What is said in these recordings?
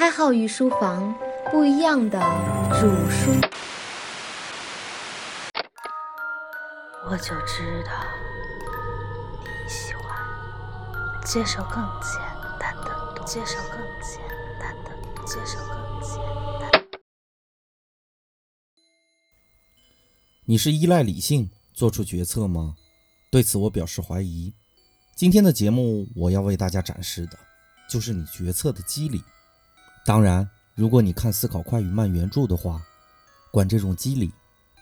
开号与书房不一样的主书，我就知道你喜欢接受更简单的，接受更简单的，接受更简单。你是依赖理性做出决策吗？对此我表示怀疑。今天的节目我要为大家展示的，就是你决策的机理。当然，如果你看《思考快与慢》原著的话，管这种机理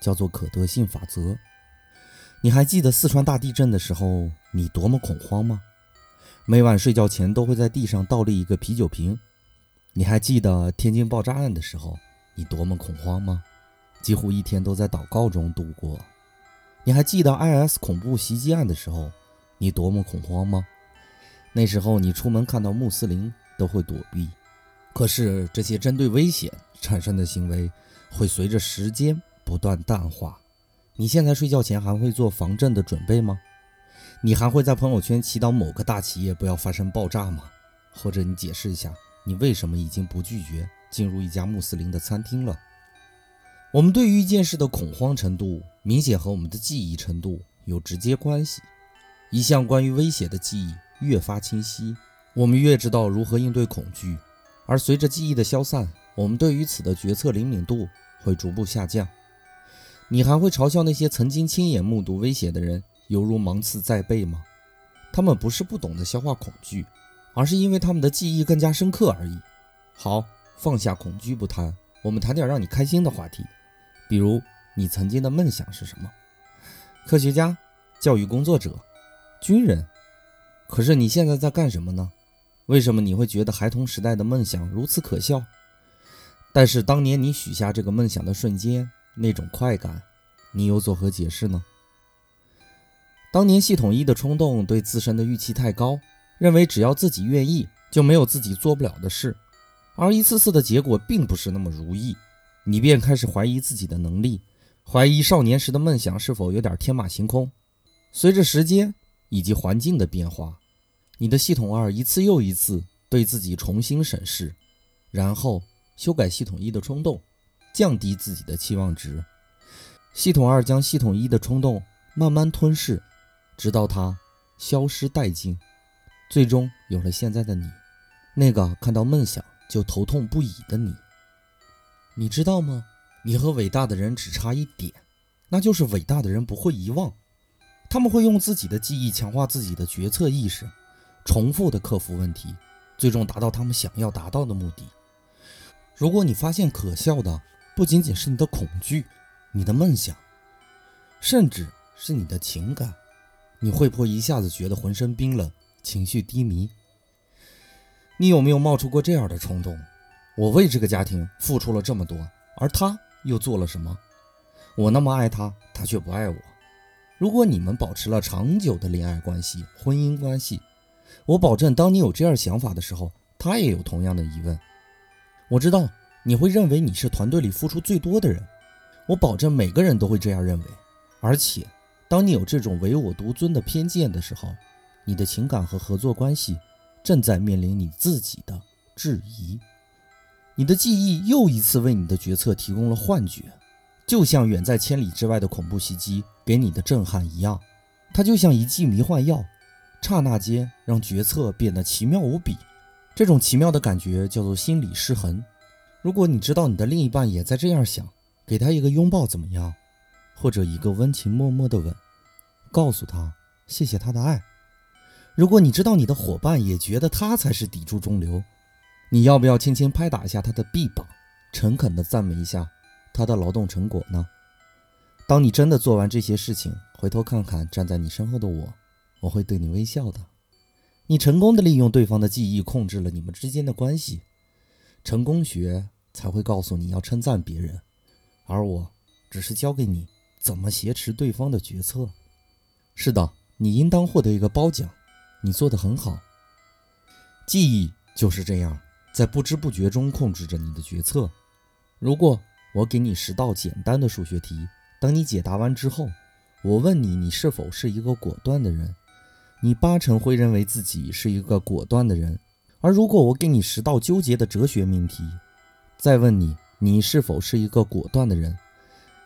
叫做可得性法则。你还记得四川大地震的时候，你多么恐慌吗？每晚睡觉前都会在地上倒立一个啤酒瓶。你还记得天津爆炸案的时候，你多么恐慌吗？几乎一天都在祷告中度过。你还记得 IS 恐怖袭击案的时候，你多么恐慌吗？那时候你出门看到穆斯林都会躲避。可是这些针对危险产生的行为，会随着时间不断淡化。你现在睡觉前还会做防震的准备吗？你还会在朋友圈祈祷某个大企业不要发生爆炸吗？或者你解释一下，你为什么已经不拒绝进入一家穆斯林的餐厅了？我们对于一件事的恐慌程度，明显和我们的记忆程度有直接关系。一项关于威胁的记忆越发清晰，我们越知道如何应对恐惧。而随着记忆的消散，我们对于此的决策灵敏度会逐步下降。你还会嘲笑那些曾经亲眼目睹威胁的人犹如芒刺在背吗？他们不是不懂得消化恐惧，而是因为他们的记忆更加深刻而已。好，放下恐惧不谈，我们谈点让你开心的话题，比如你曾经的梦想是什么？科学家、教育工作者、军人。可是你现在在干什么呢？为什么你会觉得孩童时代的梦想如此可笑？但是当年你许下这个梦想的瞬间，那种快感，你又作何解释呢？当年系统一的冲动对自身的预期太高，认为只要自己愿意，就没有自己做不了的事，而一次次的结果并不是那么如意，你便开始怀疑自己的能力，怀疑少年时的梦想是否有点天马行空。随着时间以及环境的变化。你的系统二一次又一次对自己重新审视，然后修改系统一的冲动，降低自己的期望值。系统二将系统一的冲动慢慢吞噬，直到它消失殆尽，最终有了现在的你，那个看到梦想就头痛不已的你。你知道吗？你和伟大的人只差一点，那就是伟大的人不会遗忘，他们会用自己的记忆强化自己的决策意识。重复的克服问题，最终达到他们想要达到的目的。如果你发现可笑的不仅仅是你的恐惧、你的梦想，甚至是你的情感，你会不会一下子觉得浑身冰冷、情绪低迷？你有没有冒出过这样的冲动？我为这个家庭付出了这么多，而他又做了什么？我那么爱他，他却不爱我。如果你们保持了长久的恋爱关系、婚姻关系，我保证，当你有这样想法的时候，他也有同样的疑问。我知道你会认为你是团队里付出最多的人，我保证每个人都会这样认为。而且，当你有这种唯我独尊的偏见的时候，你的情感和合作关系正在面临你自己的质疑。你的记忆又一次为你的决策提供了幻觉，就像远在千里之外的恐怖袭击给你的震撼一样，它就像一剂迷幻药。刹那间让决策变得奇妙无比，这种奇妙的感觉叫做心理失衡。如果你知道你的另一半也在这样想，给他一个拥抱怎么样？或者一个温情脉脉的吻，告诉他谢谢他的爱。如果你知道你的伙伴也觉得他才是砥柱中流，你要不要轻轻拍打一下他的臂膀，诚恳地赞美一下他的劳动成果呢？当你真的做完这些事情，回头看看站在你身后的我。我会对你微笑的。你成功的利用对方的记忆控制了你们之间的关系。成功学才会告诉你要称赞别人，而我只是教给你怎么挟持对方的决策。是的，你应当获得一个褒奖。你做得很好。记忆就是这样，在不知不觉中控制着你的决策。如果我给你十道简单的数学题，等你解答完之后，我问你，你是否是一个果断的人？你八成会认为自己是一个果断的人。而如果我给你十道纠结的哲学命题，再问你，你是否是一个果断的人？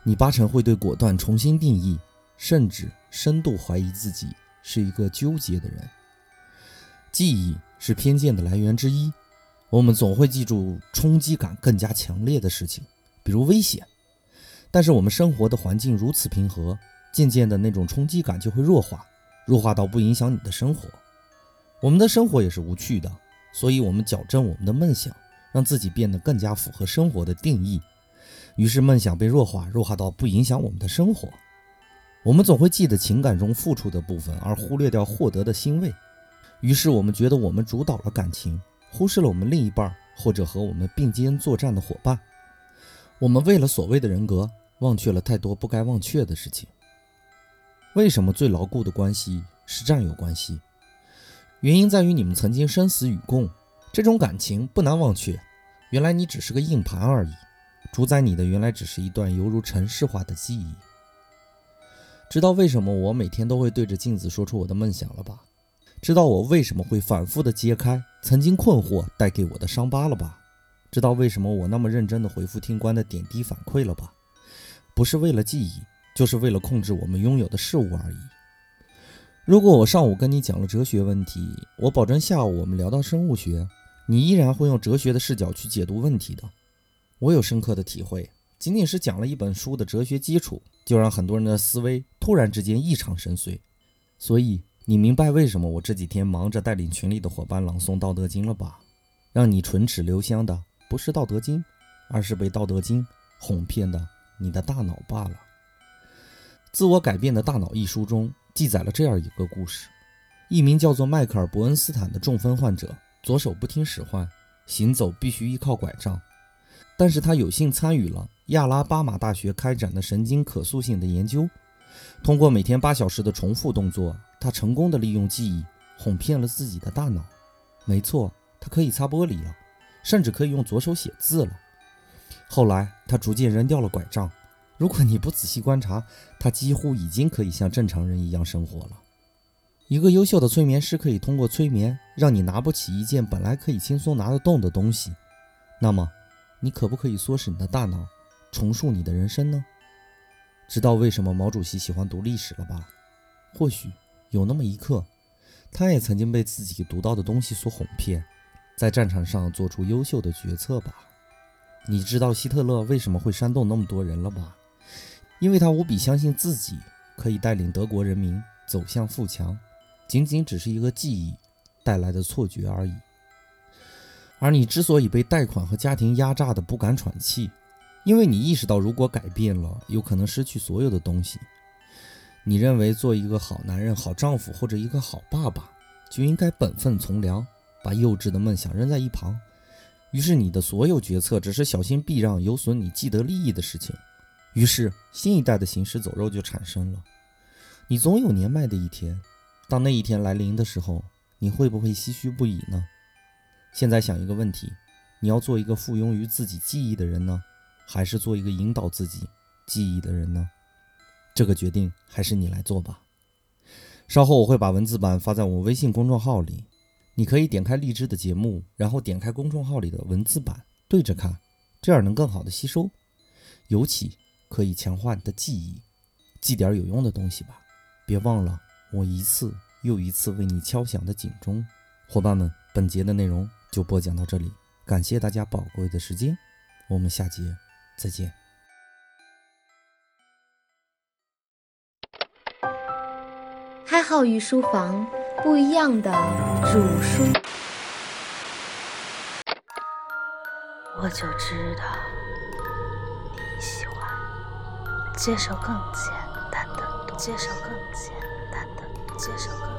你八成会对果断重新定义，甚至深度怀疑自己是一个纠结的人。记忆是偏见的来源之一，我们总会记住冲击感更加强烈的事情，比如危险。但是我们生活的环境如此平和，渐渐的那种冲击感就会弱化，弱化到不影响你的生活。我们的生活也是无趣的，所以我们矫正我们的梦想。让自己变得更加符合生活的定义，于是梦想被弱化，弱化到不影响我们的生活。我们总会记得情感中付出的部分，而忽略掉获得的欣慰。于是我们觉得我们主导了感情，忽视了我们另一半或者和我们并肩作战的伙伴。我们为了所谓的人格，忘却了太多不该忘却的事情。为什么最牢固的关系是战友关系？原因在于你们曾经生死与共。这种感情不难忘却，原来你只是个硬盘而已，主宰你的原来只是一段犹如城市化的记忆。知道为什么我每天都会对着镜子说出我的梦想了吧？知道我为什么会反复的揭开曾经困惑带给我的伤疤了吧？知道为什么我那么认真的回复听官的点滴反馈了吧？不是为了记忆，就是为了控制我们拥有的事物而已。如果我上午跟你讲了哲学问题，我保证下午我们聊到生物学。你依然会用哲学的视角去解读问题的。我有深刻的体会，仅仅是讲了一本书的哲学基础，就让很多人的思维突然之间异常深邃。所以你明白为什么我这几天忙着带领群里的伙伴朗诵《道德经》了吧？让你唇齿留香的不是《道德经》，而是被《道德经》哄骗的你的大脑罢了。《自我改变的大脑》一书中记载了这样一个故事：一名叫做迈克尔·伯恩斯坦的中风患者。左手不听使唤，行走必须依靠拐杖。但是他有幸参与了亚拉巴马大学开展的神经可塑性的研究。通过每天八小时的重复动作，他成功的利用记忆哄骗了自己的大脑。没错，他可以擦玻璃了，甚至可以用左手写字了。后来他逐渐扔掉了拐杖。如果你不仔细观察，他几乎已经可以像正常人一样生活了。一个优秀的催眠师可以通过催眠让你拿不起一件本来可以轻松拿得动的东西。那么，你可不可以唆使你的大脑重塑你的人生呢？知道为什么毛主席喜欢读历史了吧？或许有那么一刻，他也曾经被自己读到的东西所哄骗，在战场上做出优秀的决策吧。你知道希特勒为什么会煽动那么多人了吧？因为他无比相信自己可以带领德国人民走向富强。仅仅只是一个记忆带来的错觉而已。而你之所以被贷款和家庭压榨的不敢喘气，因为你意识到如果改变了，有可能失去所有的东西。你认为做一个好男人、好丈夫或者一个好爸爸，就应该本分从良，把幼稚的梦想扔在一旁。于是你的所有决策只是小心避让有损你既得利益的事情。于是新一代的行尸走肉就产生了。你总有年迈的一天。当那一天来临的时候，你会不会唏嘘不已呢？现在想一个问题：你要做一个附庸于自己记忆的人呢，还是做一个引导自己记忆的人呢？这个决定还是你来做吧。稍后我会把文字版发在我微信公众号里，你可以点开荔枝的节目，然后点开公众号里的文字版对着看，这样能更好的吸收，尤其可以强化你的记忆。记点有用的东西吧，别忘了。我一次又一次为你敲响的警钟，伙伴们，本节的内容就播讲到这里，感谢大家宝贵的时间，我们下节再见。开号与书房不一样的主书，我就知道接受更简单的，接受更简单的。接受更。